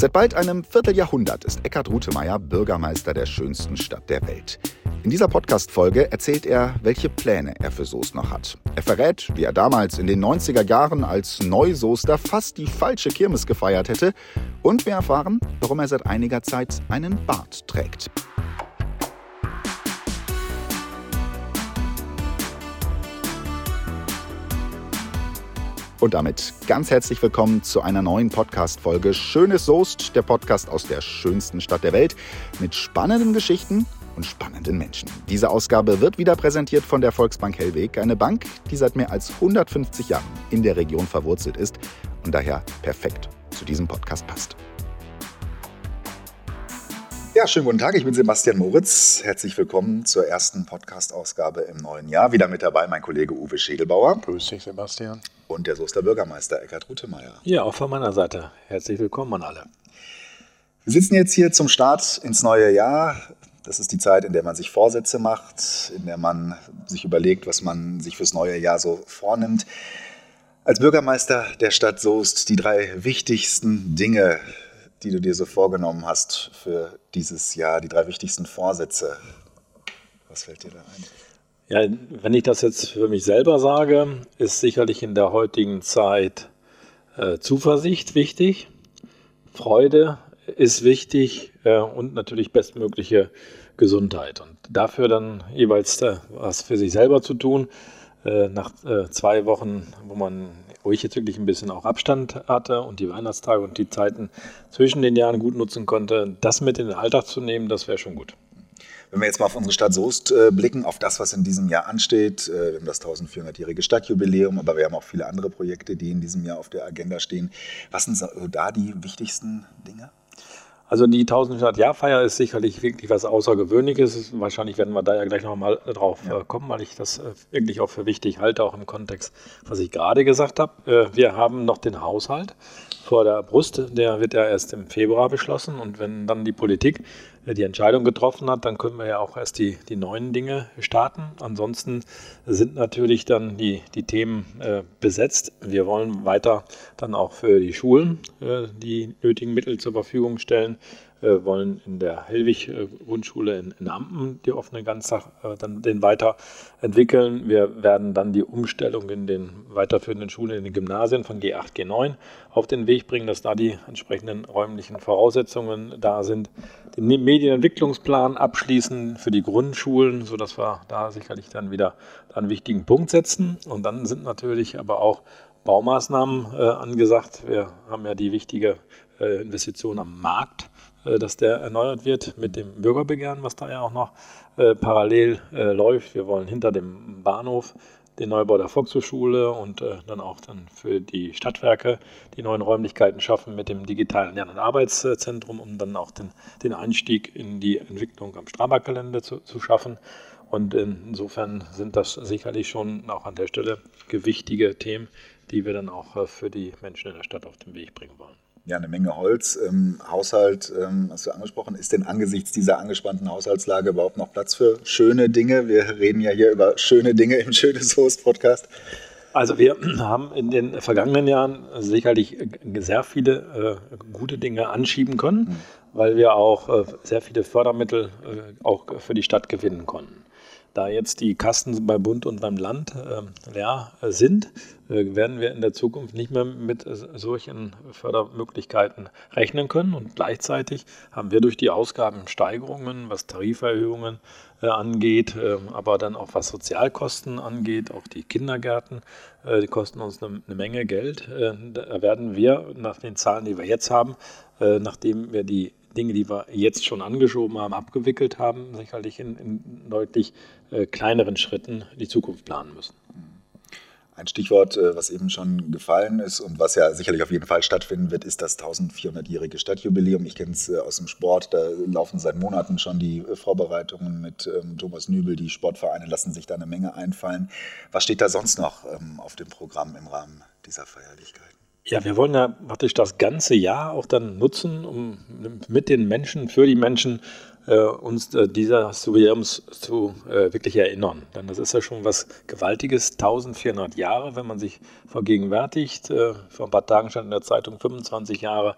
Seit bald einem Vierteljahrhundert ist Eckhard Rutemeyer Bürgermeister der schönsten Stadt der Welt. In dieser Podcast-Folge erzählt er, welche Pläne er für Soest noch hat. Er verrät, wie er damals in den 90er Jahren als Neusoester fast die falsche Kirmes gefeiert hätte. Und wir erfahren, warum er seit einiger Zeit einen Bart trägt. Und damit ganz herzlich willkommen zu einer neuen Podcast-Folge Schönes Soest, der Podcast aus der schönsten Stadt der Welt mit spannenden Geschichten und spannenden Menschen. Diese Ausgabe wird wieder präsentiert von der Volksbank Hellweg, eine Bank, die seit mehr als 150 Jahren in der Region verwurzelt ist und daher perfekt zu diesem Podcast passt. Ja, schönen guten Tag, ich bin Sebastian Moritz. Herzlich willkommen zur ersten Podcast-Ausgabe im neuen Jahr. Wieder mit dabei mein Kollege Uwe Schädelbauer. Grüß dich, Sebastian. Und der Soester Bürgermeister Eckhard Rutemeyer. Ja, auch von meiner Seite. Herzlich willkommen an alle. Wir sitzen jetzt hier zum Start ins neue Jahr. Das ist die Zeit, in der man sich Vorsätze macht, in der man sich überlegt, was man sich fürs neue Jahr so vornimmt. Als Bürgermeister der Stadt Soest die drei wichtigsten Dinge, die du dir so vorgenommen hast für dieses Jahr, die drei wichtigsten Vorsätze. Was fällt dir da ein? Ja, wenn ich das jetzt für mich selber sage, ist sicherlich in der heutigen Zeit äh, Zuversicht wichtig, Freude ist wichtig äh, und natürlich bestmögliche Gesundheit. Und dafür dann jeweils äh, was für sich selber zu tun. Äh, nach äh, zwei Wochen, wo man wo ich jetzt wirklich ein bisschen auch Abstand hatte und die Weihnachtstage und die Zeiten zwischen den Jahren gut nutzen konnte, das mit in den Alltag zu nehmen, das wäre schon gut. Wenn wir jetzt mal auf unsere Stadt Soest äh, blicken, auf das, was in diesem Jahr ansteht, äh, wir haben das 1400-jährige Stadtjubiläum, aber wir haben auch viele andere Projekte, die in diesem Jahr auf der Agenda stehen. Was sind so da die wichtigsten Dinge? Also die 1100-Jahr-Feier ist sicherlich wirklich was Außergewöhnliches. Wahrscheinlich werden wir da ja gleich nochmal drauf ja. Äh, kommen, weil ich das äh, wirklich auch für wichtig halte, auch im Kontext, was ich gerade gesagt habe. Äh, wir haben noch den Haushalt vor der Brust, der wird ja erst im Februar beschlossen und wenn dann die Politik die Entscheidung getroffen hat, dann können wir ja auch erst die, die neuen Dinge starten. Ansonsten sind natürlich dann die, die Themen äh, besetzt. Wir wollen weiter dann auch für die Schulen äh, die nötigen Mittel zur Verfügung stellen. Wir wollen in der Hellwig-Grundschule in, in, Ampen die offene Ganztag äh, dann den weiterentwickeln. Wir werden dann die Umstellung in den weiterführenden Schulen, in den Gymnasien von G8, G9 auf den Weg bringen, dass da die entsprechenden räumlichen Voraussetzungen da sind. Den Medienentwicklungsplan abschließen für die Grundschulen, sodass wir da sicherlich dann wieder einen wichtigen Punkt setzen. Und dann sind natürlich aber auch Baumaßnahmen äh, angesagt. Wir haben ja die wichtige äh, Investition am Markt äh, dass der erneuert wird mit dem Bürgerbegehren, was da ja auch noch äh, parallel äh, läuft. Wir wollen hinter dem Bahnhof den Neubau der Volkshochschule und äh, dann auch dann für die Stadtwerke die neuen Räumlichkeiten schaffen mit dem digitalen Lern- und Arbeitszentrum, um dann auch den, den Einstieg in die Entwicklung am Strabag-Gelände zu, zu schaffen. Und insofern sind das sicherlich schon auch an der Stelle gewichtige Themen, die wir dann auch äh, für die Menschen in der Stadt auf den Weg bringen wollen ja, eine Menge Holz im Haushalt, ähm, hast du angesprochen. Ist denn angesichts dieser angespannten Haushaltslage überhaupt noch Platz für schöne Dinge? Wir reden ja hier über schöne Dinge im Schönes Host Podcast. Also wir haben in den vergangenen Jahren sicherlich sehr viele äh, gute Dinge anschieben können, mhm. Weil wir auch äh, sehr viele Fördermittel äh, auch für die Stadt gewinnen konnten. Da jetzt die Kasten bei Bund und beim Land äh, leer sind, werden wir in der Zukunft nicht mehr mit solchen Fördermöglichkeiten rechnen können. Und gleichzeitig haben wir durch die Ausgabensteigerungen, was Tariferhöhungen angeht, ähm, aber dann auch was Sozialkosten angeht, auch die Kindergärten, die kosten uns eine, eine Menge Geld. Da werden wir nach den Zahlen, die wir jetzt haben, nachdem wir die Dinge, die wir jetzt schon angeschoben haben, abgewickelt haben, sicherlich in, in deutlich äh, kleineren Schritten die Zukunft planen müssen. Ein Stichwort, äh, was eben schon gefallen ist und was ja sicherlich auf jeden Fall stattfinden wird, ist das 1400-jährige Stadtjubiläum. Ich kenne es äh, aus dem Sport, da laufen seit Monaten schon die äh, Vorbereitungen mit ähm, Thomas Nübel. Die Sportvereine lassen sich da eine Menge einfallen. Was steht da sonst noch ähm, auf dem Programm im Rahmen dieser Feierlichkeiten? Ja, wir wollen ja praktisch das ganze Jahr auch dann nutzen, um mit den Menschen, für die Menschen äh, uns äh, dieser Jubiläums zu äh, wirklich erinnern. Denn das ist ja schon was Gewaltiges, 1400 Jahre, wenn man sich vergegenwärtigt. Äh, vor ein paar Tagen stand in der Zeitung 25 Jahre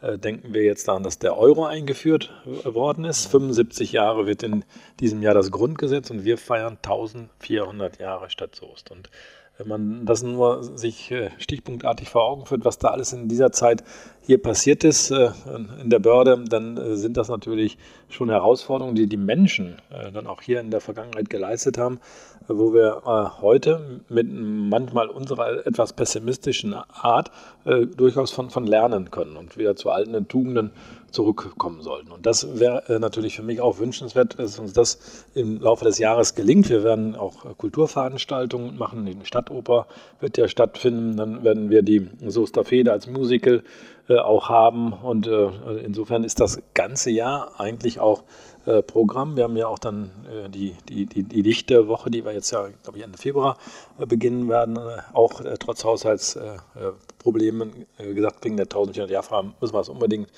äh, denken wir jetzt daran, dass der Euro eingeführt worden ist. 75 Jahre wird in diesem Jahr das Grundgesetz und wir feiern 1400 Jahre Stadt Soest. Und wenn man das nur sich äh, stichpunktartig vor Augen führt, was da alles in dieser Zeit hier passiert ist äh, in der Börde, dann äh, sind das natürlich schon Herausforderungen, die die Menschen dann auch hier in der Vergangenheit geleistet haben, wo wir heute mit manchmal unserer etwas pessimistischen Art durchaus von, von lernen können und wieder zu alten Tugenden zurückkommen sollten. Und das wäre äh, natürlich für mich auch wünschenswert, dass uns das im Laufe des Jahres gelingt. Wir werden auch äh, Kulturveranstaltungen machen. Die Stadtoper wird ja stattfinden. Dann werden wir die Soester Feder als Musical äh, auch haben. Und insofern ist das ganze Jahr eigentlich auch äh, Programm. Wir haben ja auch dann äh, die, die, die, die Lichterwoche, die wir jetzt ja, glaube ich, Ende Februar äh, beginnen werden, äh, auch äh, trotz Haushaltsproblemen gesagt, wegen der 1400 Jahrfragen müssen wir es unbedingt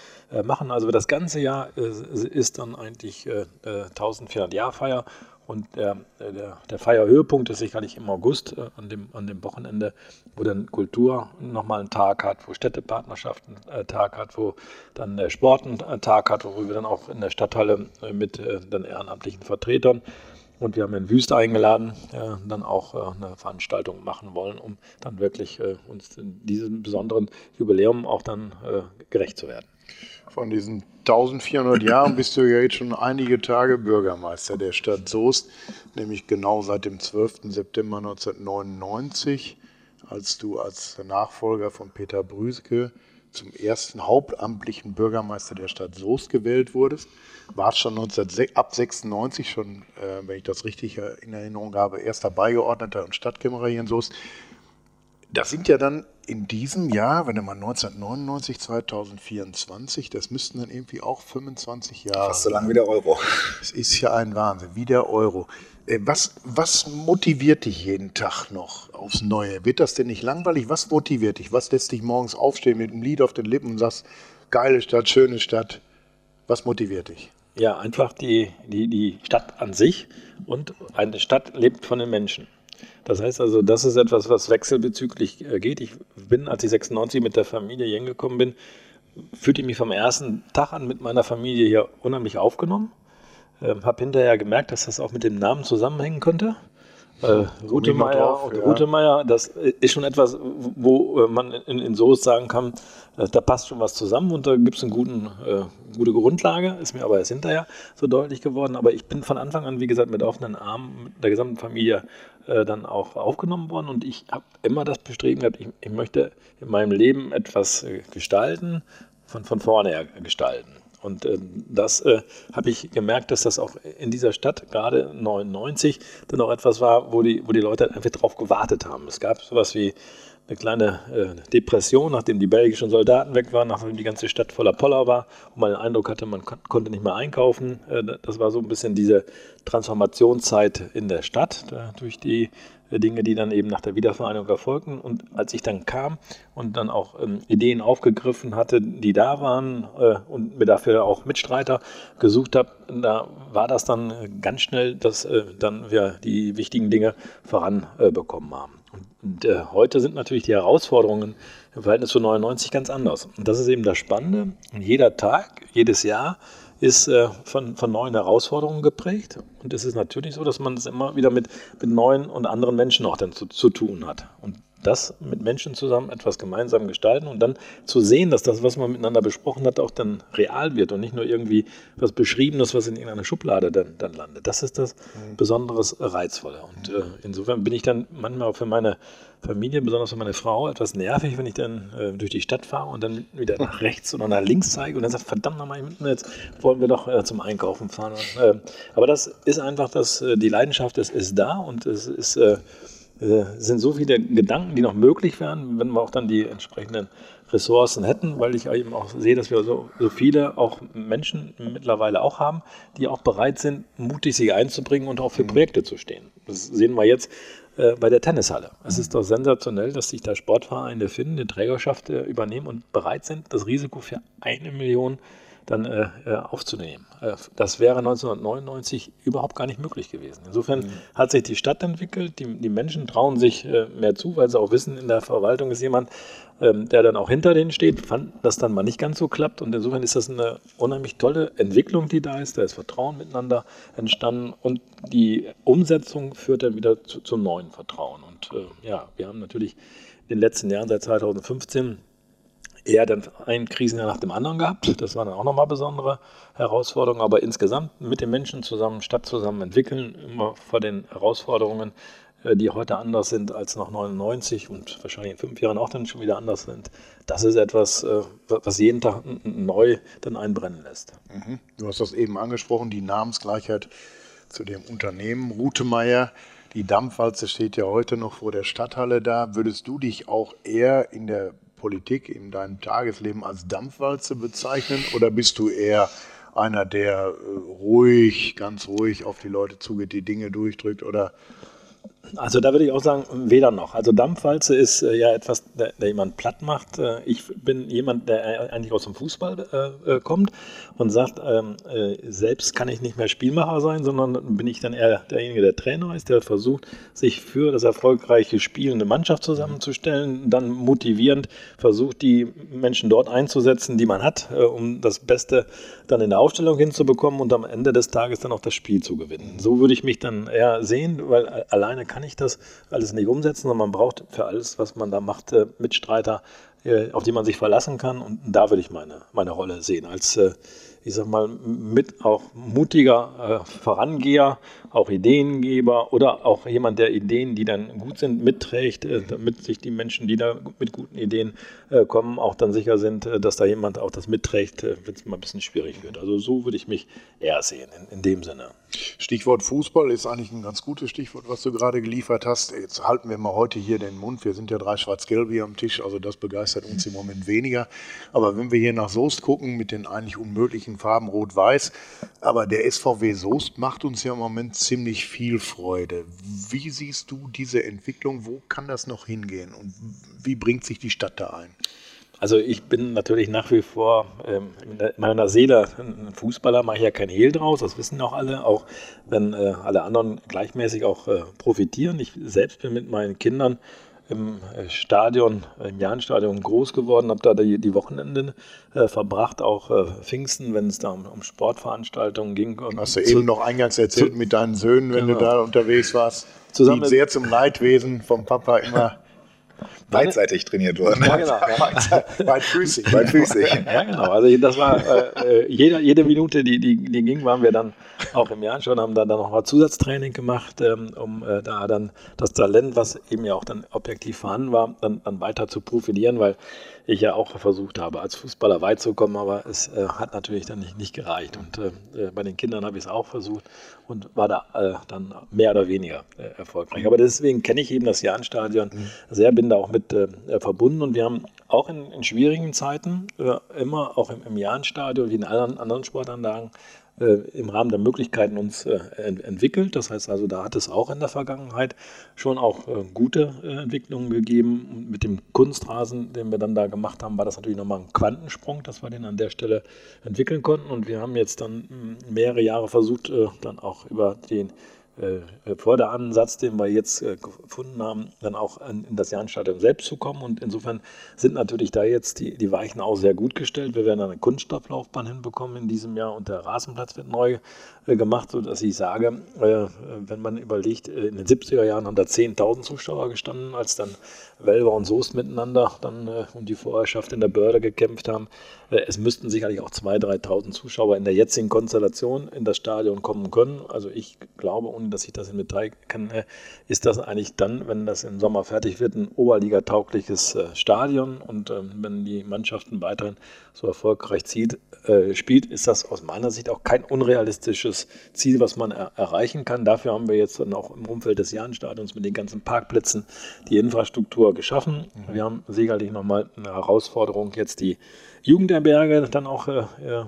machen. Also das ganze Jahr ist dann eigentlich 1400 Jahrfeier und der, der, der Feierhöhepunkt ist sicherlich im August, äh, an, dem, an dem Wochenende, wo dann Kultur nochmal einen Tag hat, wo Städtepartnerschaften einen äh, Tag hat, wo dann der Sport einen äh, Tag hat, wo wir dann auch in der Stadthalle äh, mit äh, den ehrenamtlichen Vertretern und wir haben in Wüste eingeladen, äh, dann auch eine Veranstaltung machen wollen, um dann wirklich uns in diesem besonderen Jubiläum auch dann gerecht zu werden. Von diesen 1400 Jahren bist du ja jetzt schon einige Tage Bürgermeister der Stadt Soest, nämlich genau seit dem 12. September 1999, als du als Nachfolger von Peter Brüske zum ersten hauptamtlichen Bürgermeister der Stadt Soest gewählt wurdest. Warst schon 19, ab 96 schon, äh, wenn ich das richtig in Erinnerung habe, erster Beigeordneter und Stadtkämmerer hier in Soest. Das sind ja dann in diesem Jahr, wenn du mal 1999, 2024, das müssten dann irgendwie auch 25 Jahre. Fast so lange wie der Euro. Es ist ja ein Wahnsinn, wie der Euro. Äh, was, was motiviert dich jeden Tag noch aufs Neue? Wird das denn nicht langweilig? Was motiviert dich? Was lässt dich morgens aufstehen mit einem Lied auf den Lippen und sagst, geile Stadt, schöne Stadt? Was motiviert dich? Ja, einfach die, die, die Stadt an sich und eine Stadt lebt von den Menschen. Das heißt also, das ist etwas, was wechselbezüglich äh, geht. Ich bin, als ich 96 mit der Familie hier hingekommen bin, fühlte ich mich vom ersten Tag an mit meiner Familie hier unheimlich aufgenommen. Ähm, habe hinterher gemerkt, dass das auch mit dem Namen zusammenhängen könnte. Äh, Rutemeier und ja. Rutemeier, das ist schon etwas, wo äh, man in, in Soest sagen kann, äh, da passt schon was zusammen und da gibt es eine äh, gute Grundlage, ist mir aber erst hinterher so deutlich geworden. Aber ich bin von Anfang an, wie gesagt, mit offenen Armen mit der gesamten Familie äh, dann auch aufgenommen worden und ich habe immer das Bestreben gehabt, ich, ich möchte in meinem Leben etwas äh, gestalten, von, von vorne her gestalten. Und äh, das äh, habe ich gemerkt, dass das auch in dieser Stadt, gerade 99, dann auch etwas war, wo die, wo die Leute einfach drauf gewartet haben. Es gab sowas wie eine kleine äh, Depression, nachdem die belgischen Soldaten weg waren, nachdem die ganze Stadt voller Poller war und man den Eindruck hatte, man kon konnte nicht mehr einkaufen. Äh, das war so ein bisschen diese Transformationszeit in der Stadt durch die Dinge, die dann eben nach der Wiedervereinigung erfolgten. Und als ich dann kam und dann auch ähm, Ideen aufgegriffen hatte, die da waren äh, und mir dafür auch Mitstreiter gesucht habe, da war das dann ganz schnell, dass äh, dann wir die wichtigen Dinge voranbekommen äh, haben. Und äh, heute sind natürlich die Herausforderungen im Verhältnis zu 99 ganz anders. Und das ist eben das Spannende. Jeder Tag, jedes Jahr ist äh, von, von neuen Herausforderungen geprägt. Und es ist natürlich so, dass man es immer wieder mit, mit neuen und anderen Menschen auch dann zu, zu tun hat. Und das mit Menschen zusammen etwas gemeinsam gestalten und dann zu sehen, dass das, was man miteinander besprochen hat, auch dann real wird und nicht nur irgendwie was Beschriebenes, was in irgendeiner Schublade dann, dann landet. Das ist das mhm. besonderes Reizvolle. Und äh, insofern bin ich dann manchmal auch für meine Familie, besonders für meine Frau, etwas nervig, wenn ich dann äh, durch die Stadt fahre und dann wieder nach rechts oder nach links zeige und dann sagt, verdammt nochmal, jetzt wollen wir doch äh, zum Einkaufen fahren. Und, äh, aber das ist einfach, dass äh, die Leidenschaft ist, ist da und es ist äh, sind so viele Gedanken, die noch möglich wären, wenn wir auch dann die entsprechenden Ressourcen hätten, weil ich eben auch sehe, dass wir so, so viele auch Menschen mittlerweile auch haben, die auch bereit sind, mutig sich einzubringen und auch für mhm. Projekte zu stehen. Das sehen wir jetzt äh, bei der Tennishalle. Es ist doch sensationell, dass sich da Sportvereine finden, die Trägerschaft äh, übernehmen und bereit sind, das Risiko für eine Million dann äh, äh aufzunehmen. Äh, das wäre 1999 überhaupt gar nicht möglich gewesen. Insofern mhm. hat sich die Stadt entwickelt, die, die Menschen trauen sich äh, mehr zu, weil sie auch wissen, in der Verwaltung ist jemand, ähm, der dann auch hinter denen steht, fand das dann mal nicht ganz so klappt. Und insofern ist das eine unheimlich tolle Entwicklung, die da ist. Da ist Vertrauen miteinander entstanden und die Umsetzung führt dann wieder zu, zum neuen Vertrauen. Und äh, ja, wir haben natürlich in den letzten Jahren seit 2015 eher dann ein Krisenjahr nach dem anderen gehabt. Das waren dann auch nochmal besondere Herausforderungen. Aber insgesamt mit den Menschen zusammen, Stadt zusammen entwickeln, immer vor den Herausforderungen, äh, die heute anders sind als noch 99 und wahrscheinlich in fünf Jahren auch dann schon wieder anders sind. Das ist etwas, äh, was jeden Tag neu dann einbrennen lässt. Mhm. Du hast das eben angesprochen, die Namensgleichheit zu dem Unternehmen Rutemeyer. Die Dampfwalze steht ja heute noch vor der Stadthalle da. Würdest du dich auch eher in der Politik, in deinem Tagesleben als Dampfwalze bezeichnen? Oder bist du eher einer, der äh, ruhig, ganz ruhig auf die Leute zugeht, die Dinge durchdrückt? Oder also da würde ich auch sagen, weder noch. Also Dampfwalze ist äh, ja etwas, der, der, jemand platt macht. Äh, ich bin jemand, der eigentlich aus dem Fußball äh, äh kommt und sagt, ähm, äh, selbst kann ich nicht mehr Spielmacher sein, sondern bin ich dann eher derjenige, der Trainer ist, der versucht, sich für das erfolgreiche Spiel eine Mannschaft zusammenzustellen, dann motivierend versucht, die Menschen dort einzusetzen, die man hat, äh, um das Beste dann in der Aufstellung hinzubekommen und am Ende des Tages dann auch das Spiel zu gewinnen. So würde ich mich dann eher sehen, weil alleine kann kann ich das alles nicht umsetzen, sondern man braucht für alles, was man da macht, äh, Mitstreiter, äh, auf die man sich verlassen kann. Und da würde ich meine, meine Rolle sehen, als, äh, ich sag mal, mit auch mutiger Vorangeher, auch Ideengeber oder auch jemand, der Ideen, die dann gut sind, mitträgt, damit sich die Menschen, die da mit guten Ideen kommen, auch dann sicher sind, dass da jemand auch das mitträgt, wenn es mal ein bisschen schwierig wird. Also so würde ich mich eher sehen, in, in dem Sinne. Stichwort Fußball ist eigentlich ein ganz gutes Stichwort, was du gerade geliefert hast. Jetzt halten wir mal heute hier den Mund. Wir sind ja drei Schwarz-Gelb hier am Tisch, also das begeistert uns im Moment weniger. Aber wenn wir hier nach Soest gucken mit den eigentlich unmöglichen Farben Rot-Weiß, aber der SVW Soest macht uns ja im Moment ziemlich viel Freude. Wie siehst du diese Entwicklung? Wo kann das noch hingehen und wie bringt sich die Stadt da ein? Also ich bin natürlich nach wie vor ähm, in meiner Seele ein Fußballer, mache ich ja kein Hehl draus, das wissen auch alle, auch wenn äh, alle anderen gleichmäßig auch äh, profitieren. Ich selbst bin mit meinen Kindern im äh, Stadion, im Jahnstadion groß geworden, habe da die, die Wochenenden äh, verbracht, auch äh, Pfingsten, wenn es da um, um, Sportveranstaltungen ging. Und Hast du zu, eben noch eingangs erzählt zu, mit deinen Söhnen, wenn genau. du da unterwegs warst, Zusammen die sehr zum Leidwesen vom Papa immer beidseitig trainiert worden. Ja, genau. Ja. Beidfüßig. Beidfüßig. Ja, genau. Also das war äh, äh, jede, jede Minute, die, die, die ging, waren wir dann auch im Jahr schon, haben da dann noch mal Zusatztraining gemacht, ähm, um äh, da dann das Talent, was eben ja auch dann objektiv vorhanden war, dann, dann weiter zu profilieren, weil ich ja auch versucht habe, als Fußballer weit zu kommen, aber es äh, hat natürlich dann nicht, nicht gereicht. Und äh, äh bei den Kindern habe ich es auch versucht und war da äh, dann mehr oder weniger äh, erfolgreich. Aber deswegen kenne ich eben das Jahnstadion mhm. sehr, bin da auch mit äh, verbunden und wir haben auch in, in schwierigen Zeiten immer auch im, im Jahnstadion wie in allen anderen Sportanlagen im Rahmen der Möglichkeiten uns äh, entwickelt. Das heißt also, da hat es auch in der Vergangenheit schon auch äh, gute Entwicklungen gegeben. Mit dem Kunstrasen, den wir dann da gemacht haben, war das natürlich nochmal ein Quantensprung, dass wir den an der Stelle entwickeln konnten. Und wir haben jetzt dann mehrere Jahre versucht, dann auch über den äh, Förderansatz, den wir jetzt äh, gefunden haben, dann auch in, das Jahnstadion selbst zu kommen. Und insofern sind natürlich da jetzt die, die Weichen auch sehr gut gestellt. Wir werden eine Kunststofflaufbahn hinbekommen in diesem Jahr und der Rasenplatz wird neu äh, gemacht, sodass ich sage, äh, wenn man überlegt, äh, in den 70er Jahren haben da 10.000 Zuschauer gestanden, als dann Welver und Soest miteinander dann äh, um die Vorherrschaft in der Börde gekämpft haben. es müssten sicherlich auch 2.000, 3.000 Zuschauer in der jetzigen Konstellation in das Stadion kommen können. Also ich glaube, ohne dass ich das im Detail kenne, ist das eigentlich dann, wenn das im Sommer fertig wird, ein oberligataugliches Stadion. Und ähm, wenn die Mannschaften weiterhin so erfolgreich zieht, spielt, ist das aus meiner Sicht auch kein unrealistisches Ziel, was man er erreichen kann. Dafür haben wir jetzt dann auch im Umfeld des Jahnstadions mit den ganzen Parkplätzen die Infrastruktur geschaffen. Mhm. Wir haben sicherlich nochmal eine Herausforderung, jetzt die Jugendherberge dann auch, äh, äh,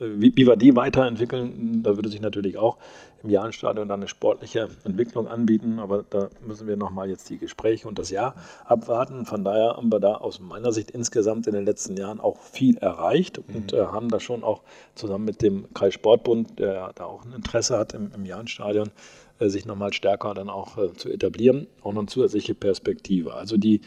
wie, wir die weiterentwickeln. Da würde sich natürlich auch im Jahrenstadion dann eine sportliche Entwicklung anbieten. Aber da müssen wir nochmal jetzt die Gespräche und das Jahr abwarten. Von daher haben wir da aus meiner Sicht insgesamt in den letzten Jahren auch viel erreicht und mhm. äh, haben da schon auch zusammen mit dem Kreissportbund, der da auch ein Interesse hat im, im Jahrenstadion, äh, sich nochmal stärker dann auch äh, zu etablieren, auch noch eine zusätzliche Perspektive. Also die,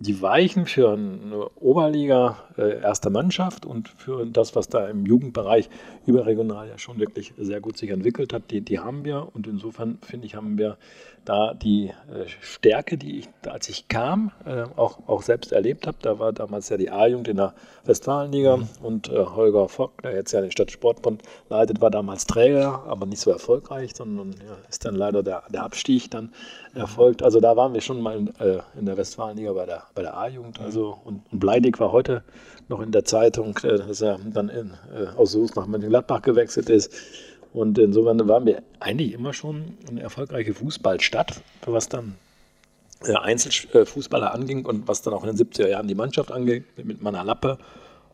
die Weichen für eine Oberliga äh, erste Mannschaft und für das, was da im Jugendbereich überregional ja schon wirklich sehr gut sich entwickelt hat, die, die haben wir. Und insofern finde ich, haben wir da die äh, Stärke, die ich, als ich kam, äh, auch, auch selbst erlebt habe. Da war damals ja die A-Jugend in der Westfalenliga mhm. und äh, Holger Fock, der jetzt ja den Stadtsportbund leitet, war damals Träger, aber nicht so erfolgreich, sondern ja, ist dann leider der, der Abstieg dann erfolgt. Also da waren wir schon mal in, äh, in der Westfalenliga bei der, bei der A-Jugend. Mhm. Also, und, und Bleidig war heute noch in der Zeitung, äh, dass er dann in, äh, aus Soest nach Mönchengladbach gewechselt ist. Und insofern waren wir eigentlich immer schon eine erfolgreiche Fußballstadt, was dann äh, Einzelfußballer anging und was dann auch in den 70er Jahren die Mannschaft anging, mit meiner Lappe.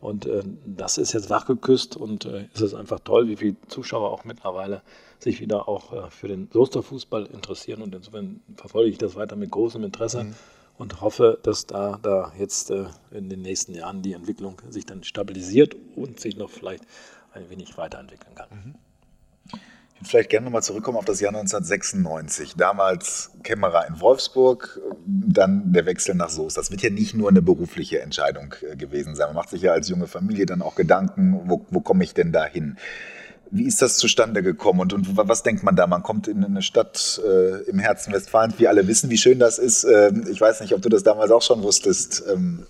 Und äh, das ist jetzt wachgeküsst und äh, es ist einfach toll, wie viele Zuschauer auch mittlerweile sich wieder auch äh, für den Soester Fußball interessieren. Und insofern verfolge ich das weiter mit großem Interesse. Mhm und hoffe, dass da, da jetzt äh, in den nächsten Jahren die Entwicklung sich dann stabilisiert und sich noch vielleicht ein wenig weiterentwickeln kann. Mhm. Ich würde vielleicht gerne nochmal zurückkommen auf das Jahr 1996. Damals Kämmerer in Wolfsburg, dann der Wechsel nach Soest. Das wird ja nicht nur eine berufliche Entscheidung äh, gewesen sein. Man macht sich ja als junge Familie dann auch Gedanken, wo, wo komme ich denn da hin? Wie ist das zustande gekommen und, und was denkt man da? Man kommt in eine Stadt äh, im Herzen Westfalens. Wir alle wissen, wie schön das ist. Ähm, ich weiß nicht, ob du das damals auch schon wusstest. Ähm.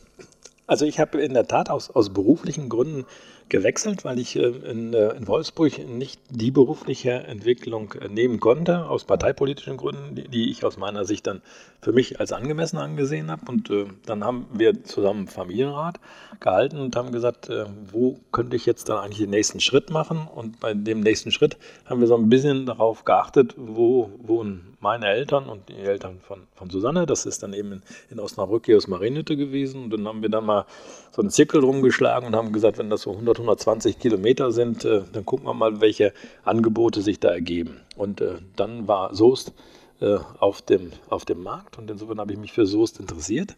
Also ich habe in der Tat aus, aus beruflichen Gründen gewechselt, weil ich äh, in, äh, in, Wolfsburg nicht die berufliche Entwicklung äh, nehmen konnte, aus parteipolitischen Gründen, die, die, ich aus meiner Sicht dann für mich als angemessen angesehen habe. Und dann haben wir zusammen Familienrat gehalten und haben gesagt, wo könnte ich jetzt dann eigentlich den nächsten Schritt machen? Und bei dem nächsten Schritt haben wir so ein bisschen darauf geachtet, wo wohnen meine Eltern und die Eltern von, von Susanne. Das ist dann eben in, in Osnabrück hier aus Marienhütte gewesen. Und dann haben wir dann mal so einen Zirkel rumgeschlagen und haben gesagt, wenn das so 100, 120 Kilometer sind, äh, dann gucken wir mal, welche Angebote sich da ergeben. Und äh, dann war Soest äh, auf, dem, auf dem Markt und insofern habe ich mich für Soest interessiert.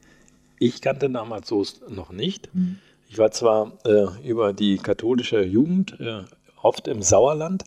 Ich kannte damals Soest noch nicht. Mhm. Ich war zwar äh, über die katholische Jugend äh, oft im Sauerland,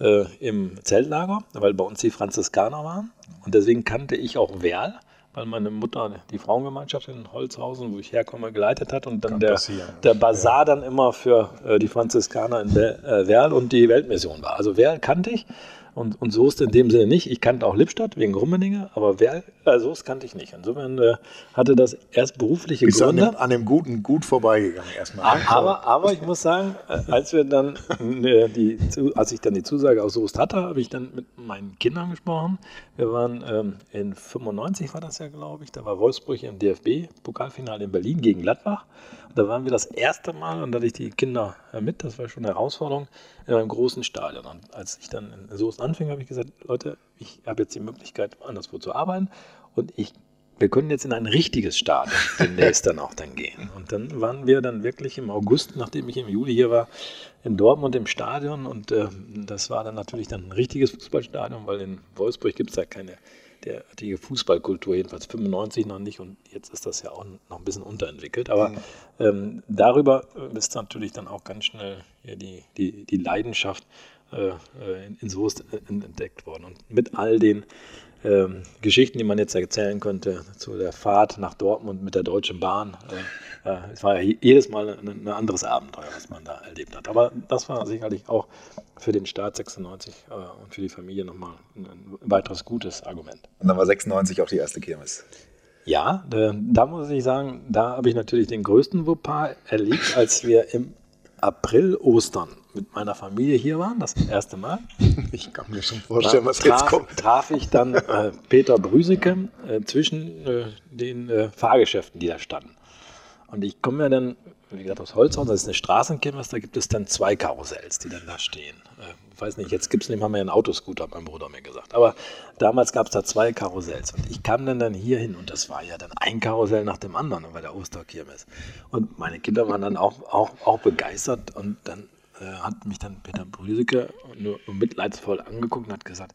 äh, im Zeltlager, weil bei uns die Franziskaner waren. Und deswegen kannte ich auch Werl, weil meine Mutter die Frauengemeinschaft in Holzhausen, wo ich herkomme, geleitet hat und dann der, der Bazar ja. dann immer für äh, die Franziskaner in äh, Werl und die Weltmission war. Also Werl kannte ich. Und, und Soest in dem Sinne nicht. Ich kannte auch Lippstadt wegen Rummeninge, aber wer, äh, Soest kannte ich nicht. Insofern äh, hatte das erst berufliche Bist Gründe. An dem, an dem Guten gut vorbeigegangen erstmal. Ne? Aber, aber ich muss sagen, äh, als wir dann äh, die, als ich dann die Zusage aus Soest hatte, habe ich dann mit meinen Kindern gesprochen. Wir waren ähm, in 95 war das ja, glaube ich. Da war Wolfsburg im DFB-Pokalfinale in Berlin gegen Gladbach. Da waren wir das erste Mal und da hatte ich die Kinder mit, das war schon eine Herausforderung, in einem großen Stadion. Und als ich dann in Soest anfing, habe ich gesagt, Leute, ich habe jetzt die Möglichkeit, anderswo zu arbeiten und ich, wir können jetzt in ein richtiges Stadion demnächst dann auch dann gehen. Und dann waren wir dann wirklich im August, nachdem ich im Juli hier war, in Dortmund im Stadion und äh, das war dann natürlich dann ein richtiges Fußballstadion, weil in Wolfsburg gibt es da keine derartige Fußballkultur, jedenfalls 95 noch nicht und jetzt ist das ja auch noch ein bisschen unterentwickelt. Aber mhm. ähm, darüber ist natürlich dann auch ganz schnell ja, die, die, die Leidenschaft in, in Soest entdeckt worden. Und mit all den ähm, Geschichten, die man jetzt erzählen könnte, zu der Fahrt nach Dortmund mit der Deutschen Bahn. Äh, äh, es war ja jedes Mal ein, ein, anderes Abenteuer, was man da erlebt hat. Aber das war sicherlich auch für den Staat 96 äh, und für die Familie nochmal ein, ein weiteres gutes Argument. Und dann war 96 auch die erste Kirmes. Ja, da, da muss ich sagen, da habe ich natürlich den größten Fauxpas erlebt, als wir im April Ostern mit meiner Familie hier waren, das erste Mal. Ich kann mir schon vorstellen, was traf, jetzt kommt. Traf ich dann äh, Peter Brüseke äh, zwischen äh, den äh, Fahrgeschäften, die da standen. Und ich komme ja dann, wie gesagt, aus Holzhaus, das ist eine Straßenkirmes, da gibt es dann zwei Karussells, die dann da stehen. Ich äh, weiß nicht, jetzt gibt es nicht mal mehr einen Autoscooter, mein Bruder mir gesagt. Aber damals gab es da zwei Karussells. Und ich kam dann, dann hier hin und das war ja dann ein Karussell nach dem anderen bei der Osterkirmes. Und meine Kinder waren dann auch, auch, auch begeistert und dann äh, hat mich dann Peter Brüseke nur, mitleidsvoll angeguckt und hat gesagt,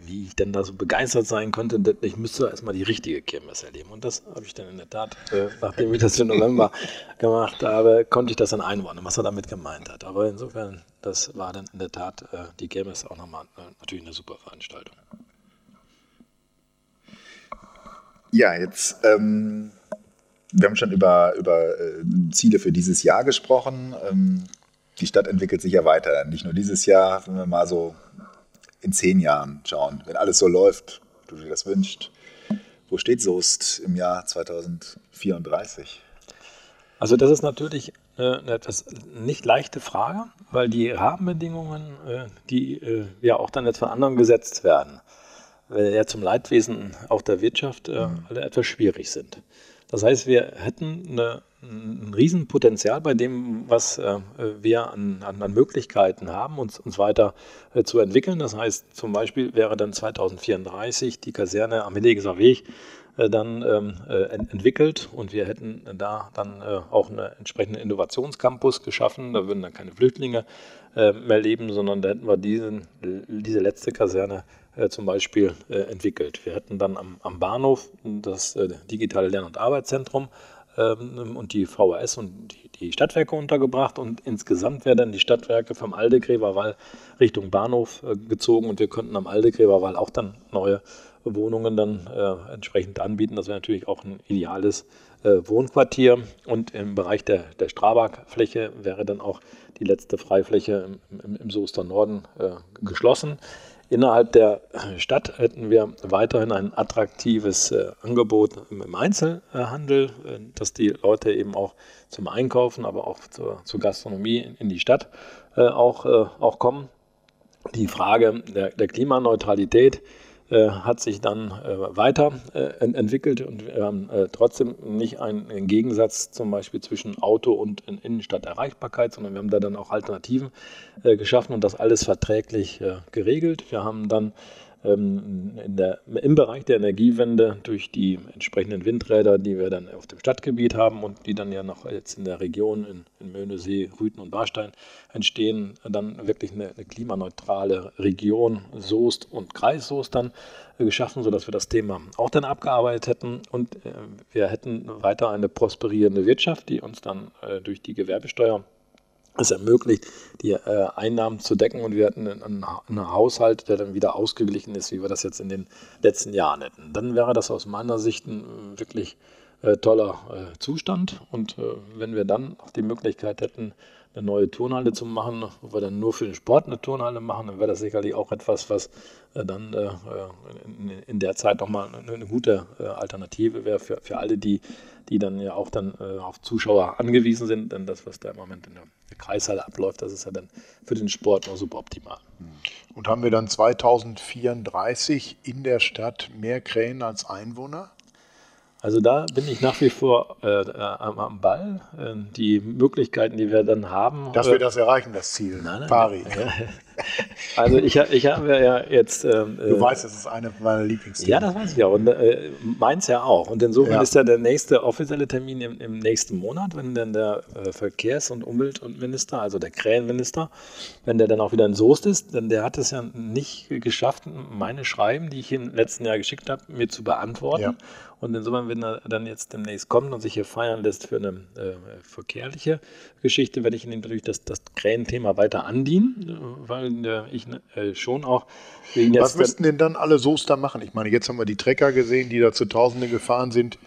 wie ich denn da so begeistert sein konnte, ich müsste erstmal die richtige Kirmes erleben. Und das habe ich dann in der Tat, äh, nachdem ich das im November gemacht habe, konnte ich das dann einordnen, was er damit gemeint hat. Aber insofern, das war dann in der Tat äh, die Kirmes auch nochmal äh, natürlich eine super Veranstaltung. Ja, jetzt, ähm, wir haben schon über, über äh, Ziele für dieses Jahr gesprochen. Ähm, die Stadt entwickelt sich ja weiter. Nicht nur dieses Jahr, wenn wir mal so in zehn Jahren schauen, wenn alles so läuft, du dir das wünschst. Wo steht Soest im Jahr 2034? Also das ist natürlich äh, eine etwas nicht leichte Frage, weil die Rahmenbedingungen, äh, die äh, ja auch dann jetzt von anderen gesetzt werden, ja zum Leidwesen auch der Wirtschaft mhm. alle etwas schwierig sind. Das heißt, wir hätten eine ein Riesenpotenzial bei dem, was äh, wir an, an, an, Möglichkeiten haben, uns, uns weiter äh, zu entwickeln. Das heißt, zum Beispiel wäre dann 2034 die Kaserne am Hillegeser Weg äh, dann ähm, äh, entwickelt und wir hätten da dann äh, auch einen entsprechenden Innovationscampus geschaffen. Da würden dann keine Flüchtlinge äh, mehr leben, sondern da hätten wir diesen, diese letzte Kaserne zum Beispiel entwickelt. Wir hätten dann am, am Bahnhof das digitale Lern- und Arbeitszentrum ähm, und die VHS und die, die, Stadtwerke untergebracht und insgesamt wären dann die Stadtwerke vom Aldegräberwall Richtung Bahnhof äh, gezogen und wir könnten am Aldegräberwall auch dann neue Wohnungen dann äh, entsprechend anbieten. Das wäre natürlich auch ein ideales äh, Wohnquartier und im Bereich der, der Strabag-Fläche wäre dann auch die letzte Freifläche im, im, im Soester Norden äh, geschlossen. Innerhalb der Stadt hätten wir weiterhin ein attraktives äh, Angebot im Einzelhandel, äh, dass die Leute eben auch zum Einkaufen, aber auch zur, zur Gastronomie in, in, die Stadt äh, auch, äh, auch kommen. Die Frage der, der Klimaneutralität äh, hat sich dann äh, weiterentwickelt äh, und wir haben äh, trotzdem nicht einen, einen, Gegensatz zum Beispiel zwischen Auto und Innenstadterreichbarkeit, sondern wir haben da dann auch Alternativen äh, geschaffen und das alles verträglich geregelt. Wir haben dann der, im Bereich der Energiewende durch die entsprechenden Windräder, die wir dann auf dem Stadtgebiet haben und die dann ja noch jetzt in der Region in, in Möhnesee, Rüten und Warstein entstehen, dann wirklich eine, eine klimaneutrale Region Soest und Kreis Soest dann äh, geschaffen, sodass wir das Thema auch dann abgearbeitet hätten. Und äh, wir hätten weiter eine prosperierende Wirtschaft, die uns dann äh, durch die Gewerbesteuer es ermöglicht, die äh, Einnahmen zu decken und wir hatten einen, einen, Haushalt, der dann wieder ausgeglichen ist, wie wir das jetzt in den letzten Jahren hätten. Dann wäre das aus meiner Sicht ein wirklich äh, toller äh, Zustand und äh, wenn wir dann auch die Möglichkeit hätten, eine neue Turnhalle zu machen, wo wir dann nur für den Sport eine Turnhalle machen, dann wäre das sicherlich auch etwas, was äh, dann äh, in, der Zeit nochmal eine, gute Alternative wäre für, für alle, die, die dann ja auch dann auf Zuschauer angewiesen sind, denn das, was da im Moment in der Kreishalle abläuft, das ist ja dann für den Sport noch super optimal. Und haben wir dann 2034 in der Stadt mehr Krähen als Einwohner? Also da bin ich nach wie vor äh, am, am, Ball. Äh, die Möglichkeiten, die wir dann haben. Dass äh, wir das erreichen, das Ziel. Nein, nein, Pari. also ich, ich habe ja jetzt. Ähm, du äh, weißt, das ist eine meiner Lieblingsthemen. Ja, das weiß ich auch. Und äh, meins ja auch. Und insofern ja. ist ja der nächste offizielle Termin im, im nächsten Monat, wenn dann der äh, Verkehrs- und Umweltminister, also der Krähenminister, wenn der dann auch wieder in Soest ist, denn der hat es ja nicht geschafft, meine Schreiben, die ich im letzten Jahr geschickt habe, mir zu beantworten. Ja. Und insofern, wenn er dann jetzt demnächst kommt und sich hier feiern lässt für eine äh, verkehrliche Geschichte, werde ich ihm natürlich das, das Krähenthema weiter andienen, weil äh, ich äh, schon auch wegen. Was müssten denn dann alle Soester machen? Ich meine, jetzt haben wir die Trecker gesehen, die da zu Tausenden gefahren sind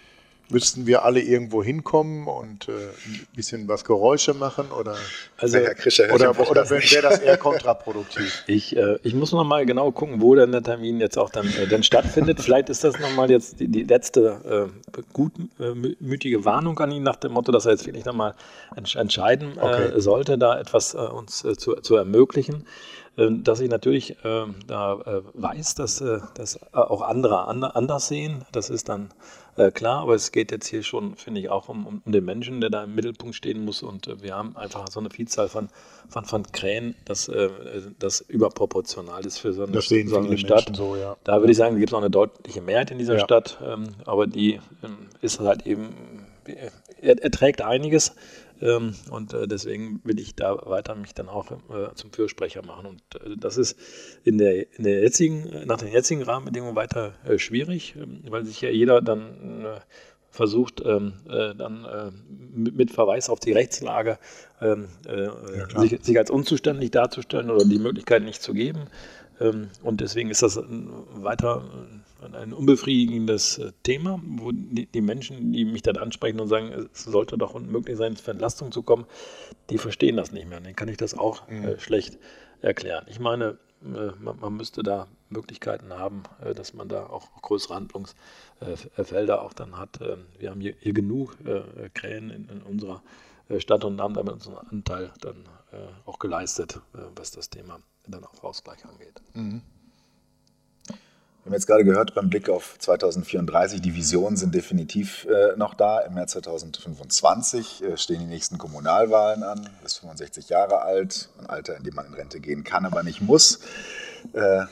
müssten wir alle irgendwo hinkommen und äh, ein bisschen was Geräusche machen oder, also, Herr Krischer, oder, oder wäre das eher kontraproduktiv? Ich, äh, ich muss noch mal genau gucken, wo denn der Termin jetzt auch dann, äh, dann stattfindet. Vielleicht ist das noch mal jetzt die, die letzte äh, gutmütige Warnung an ihn nach dem Motto, dass er jetzt wirklich noch mal entsch entscheiden äh, okay. sollte, da etwas äh, uns zu, zu ermöglichen dass ich natürlich äh, da äh, weiß, dass äh, das auch andere anders sehen. Das ist dann äh, klar, aber es geht jetzt hier schon, finde ich, auch um, um, den Menschen, der da im Mittelpunkt stehen muss. Und äh, wir haben einfach so eine Vielzahl von, von, von Krähen, dass äh, das überproportional ist für so eine, so eine Stadt. So, ja. Da würde ich sagen, gibt es noch eine deutliche Mehrheit in dieser ja. Stadt, ähm, aber die ähm, ist halt eben, er, er trägt einiges Ähm, und äh, deswegen will ich da weiter mich dann auch äh, zum Fürsprecher machen. Und äh, das ist in der, in der jetzigen, nach den jetzigen Rahmenbedingungen weiter schwierig, ähm, weil sich ja jeder dann versucht, ähm, äh, dann äh, mit, mit, Verweis auf die Rechtslage ähm, äh, ja, sich, sich, als unzuständig darzustellen oder die Möglichkeit nicht zu geben. Ähm, und deswegen ist das weiter ein unbefriedigendes äh, Thema, wo die, Menschen, die mich dann ansprechen und sagen, es sollte doch unmöglich sein, für Entlastung zu kommen, die verstehen das nicht mehr. Und dann kann ich das auch mhm. äh, schlecht erklären. Ich meine, äh, man, müsste da Möglichkeiten haben, dass man da auch größere Handlungsfelder auch dann hat. Ähm, wir haben hier, genug äh, Krähen in, in, unserer Stadt und haben damit unseren Anteil dann auch geleistet, was das Thema dann auch Ausgleich angeht. Mhm. Wir haben jetzt gerade gehört beim Blick auf 2034, die Visionen sind definitiv äh, noch da. Im März 2025 äh, stehen die nächsten Kommunalwahlen an. Du bist 65 Jahre alt, ein Alter, in dem man in Rente gehen kann, aber nicht muss. Äh,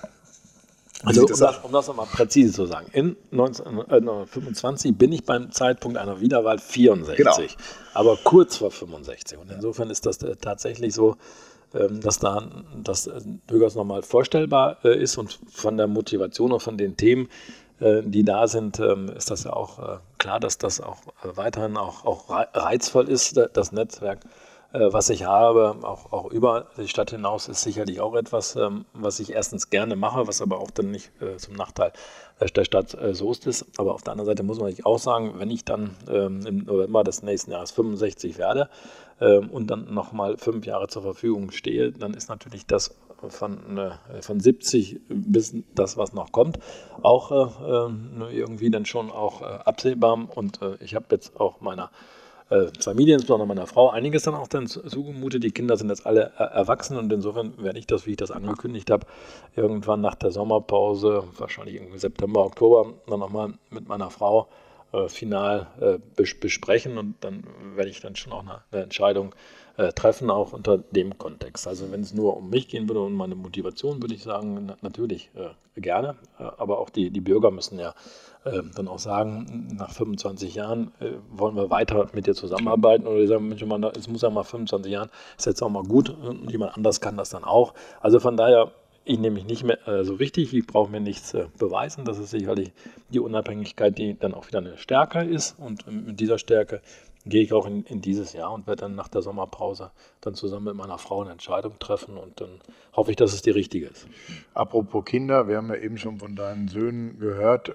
also um das, um das nochmal präzise zu sagen, in 1925 bin ich beim Zeitpunkt einer Wiederwahl 64, genau. aber kurz vor 65. Und insofern ist das äh, tatsächlich so, dass da das äh, durchaus nochmal vorstellbar äh, ist und von der Motivation und von den Themen, äh, die da sind, ähm, ist das ja auch klar, dass das auch weiterhin auch, auch reizvoll ist, das Netzwerk was ich habe, auch, auch über die Stadt hinaus, ist sicherlich auch etwas, ähm, was ich erstens gerne mache, was aber auch dann nicht zum Nachteil der Stadt Soest ist. Aber auf der anderen Seite muss man sich auch sagen, wenn ich dann im November des nächsten Jahres 65 werde, ähm, und dann nochmal fünf Jahre zur Verfügung stehe, dann ist natürlich das von, äh, von 70 bis das, was noch kommt, auch äh, ähm, irgendwie dann schon auch äh, absehbar. Und äh, ich habe jetzt auch meiner äh, Familie, insbesondere meiner Frau, einiges dann auch dann zugemutet. Die Kinder sind jetzt alle äh, erwachsen und insofern werde ich das, wie ich das angekündigt habe, irgendwann nach der Sommerpause, wahrscheinlich irgendwie September, Oktober, dann nochmal mit meiner Frau äh, final äh, bes besprechen und dann werde ich dann schon auch eine, eine Entscheidung äh, treffen, auch unter dem Kontext. Also wenn es nur um mich gehen würde und meine Motivation, würde ich sagen, na, natürlich äh, gerne, äh, aber auch die, die Bürger müssen ja äh, dann auch sagen, nach 25 Jahren wollen wir weiter mit dir zusammenarbeiten oder die sagen, Mensch, man, es muss ja mal 25 Jahren, ist jetzt auch mal gut und jemand anders kann das dann auch. Also von daher ich nehme mich nicht mehr äh, so wichtig, ich brauche mir nichts äh, beweisen. Das ist sicherlich die Unabhängigkeit, die dann auch wieder eine Stärke ist. Und mit dieser Stärke gehe ich auch in, in, dieses Jahr und werde dann nach der Sommerpause dann zusammen mit meiner Frau eine Entscheidung treffen und dann hoffe ich, dass es die richtige ist. Apropos Kinder, wir haben ja eben schon von deinen Söhnen gehört.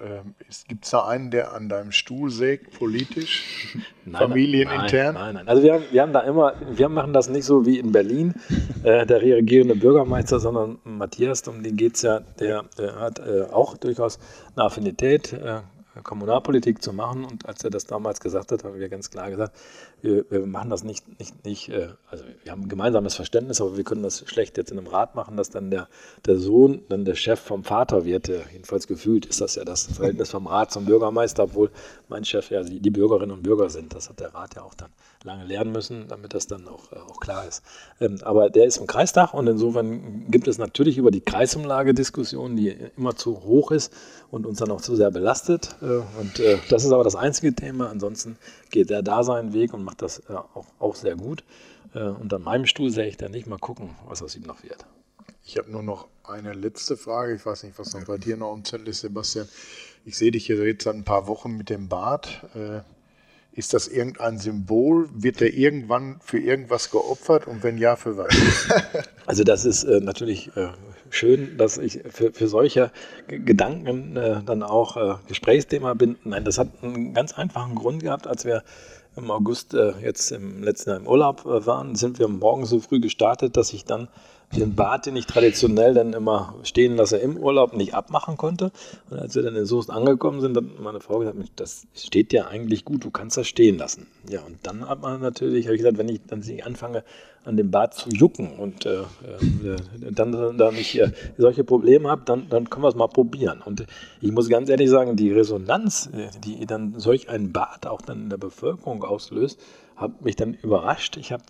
Gibt es da einen, der an deinem Stuhl sägt, politisch, nein, familienintern? Nein, nein, nein. Also wir haben, wir haben da immer, wir machen das nicht so wie in Berlin, äh, der regierende Bürgermeister, sondern Matthias, um den geht es ja, der, der hat äh, auch durchaus eine Affinität, äh, Kommunalpolitik zu machen. Und als er das damals gesagt hat, haben wir ganz klar gesagt, wir, wir machen das nicht, nicht, nicht, äh, also wir haben ein gemeinsames Verständnis, aber wir können das schlecht jetzt in einem Rat machen, dass dann der, der Sohn dann der Chef vom Vater wird. Jedenfalls gefühlt ist das ja das Verhältnis vom Rat zum Bürgermeister, obwohl mein Chef ja die Bürgerinnen und Bürger sind. Das hat der Rat ja auch dann lange lernen müssen, damit das dann auch, äh, auch klar ist. Ähm, aber der ist im Kreistag und insofern gibt es natürlich über die Kreisumlage Diskussionen, die immer zu hoch ist und uns dann auch zu sehr belastet. Äh, und äh, das ist aber das einzige Thema. Ansonsten geht er da seinen Weg und macht das auch, auch sehr gut. Und an meinem Stuhl sehe ich dann nicht mal gucken, was aus ihm noch wird. Ich habe nur noch eine letzte Frage. Ich weiß nicht, was noch bei dir noch im Zettel ist, Sebastian. Ich sehe dich hier jetzt seit ein paar Wochen mit dem Bart. Ist das irgendein Symbol? Wird der irgendwann für irgendwas geopfert und wenn ja, für was? Also das ist äh, natürlich äh, schön, dass ich für, für solche Gedanken äh, dann auch äh, Gesprächsthema bin. Nein, das hat einen ganz einfachen Grund gehabt, als wir im August äh, jetzt im letzten Jahr im Urlaub äh, waren, sind wir morgens so früh gestartet, dass ich dann den Bart, den ich traditionell dann immer stehen lasse im Urlaub, nicht abmachen konnte. Und als wir dann in Soest angekommen sind, hat meine Frau gesagt, das steht dir eigentlich gut, du kannst das stehen lassen. Ja, und dann hat man natürlich, habe ich gesagt, wenn ich dann anfange, an dem Bart zu jucken und äh, äh, dann, dann ich äh, solche Probleme habe, dann, dann können wir es mal probieren. Und ich muss ganz ehrlich sagen, die Resonanz, äh, die dann solch ein Bart auch dann in der Bevölkerung auslöst, hat mich dann überrascht. Ich habe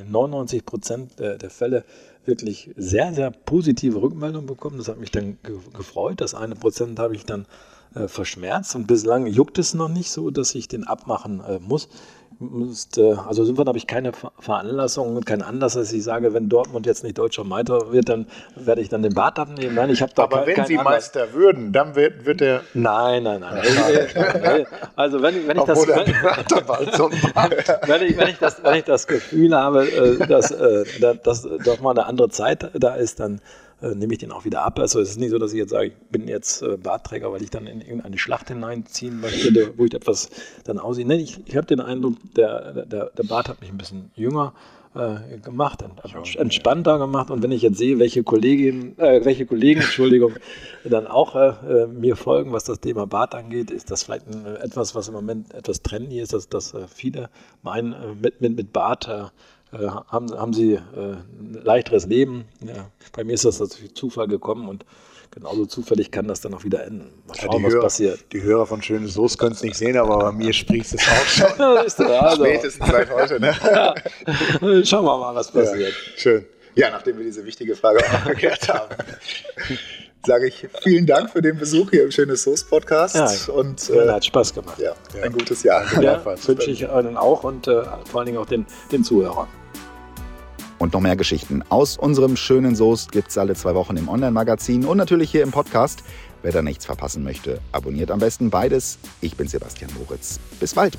in 99 Prozent der Fälle wirklich sehr, sehr positive Rückmeldungen bekommen. Das hat mich dann ge gefreut. Das eine Prozent habe ich dann äh, verschmerzt und bislang juckt es noch nicht so, dass ich den abmachen äh, muss. Müsste, also insofern habe ich keine Veranlassung und keinen Anlass, dass ich sage, wenn Dortmund jetzt nicht deutscher Meister wird, dann werde ich dann den Bart abnehmen. Nein, ich habe da Aber wenn Sie Anlass. Meister würden, dann wird, wird er. Nein, nein, nein. also wenn, wenn ich das, wenn, wenn, ich, wenn, ich das, wenn ich das Gefühl habe, äh, dass, äh, da- dass doch mal eine andere Zeit da ist, dann äh, nehme ich den auch wieder ab. Also es ist nicht so, dass ich jetzt sage, ich bin jetzt äh, Bartträger, weil ich dann in irgendeine Schlacht hineinziehen möchte, wo ich etwas dann aussehe. Nein, ich, ich habe den Eindruck, der, der, der Bart hat mich ein bisschen jünger äh, gemacht, ent- entspannter gemacht. Und wenn ich jetzt sehe, welche Kolleginnen, äh, welche Kollegen, Entschuldigung, dann auch äh, äh, mir folgen, was das Thema Bart angeht, ist das vielleicht äh, etwas, was im Moment etwas trendy ist, dass, dass viele meinen, mit, mit, mit Bart haben, haben sie äh, ein leichteres Leben. Ja, bei mir ist das durch Zufall gekommen und genauso zufällig kann das dann auch wieder enden. Mal Ja, schauen, die, was Hörer, passiert. die Hörer von Schönes Soße können es nicht sehen, aber bei mir sprießt es auch schon. Ja, also, Spätestens seit heute, ne? schauen wir mal, was passiert. Schön. Ja, nachdem wir diese wichtige Frage auch geklärt haben, sage ich vielen Dank für den Besuch hier im Schönes Soße Podcast Ja, und Ja, äh, hat Spaß gemacht. ja, ein gutes Jahr. Ja, wünsche ich Ihnen auch und äh, vor allen Dingen auch den, den Zuhörern. Und noch mehr Geschichten aus unserem schönen Soest gibt es alle zwei Wochen im Online-Magazin und natürlich hier im Podcast. Wer da nichts verpassen möchte, abonniert am besten beides. Ich bin Sebastian Moritz. Bis bald.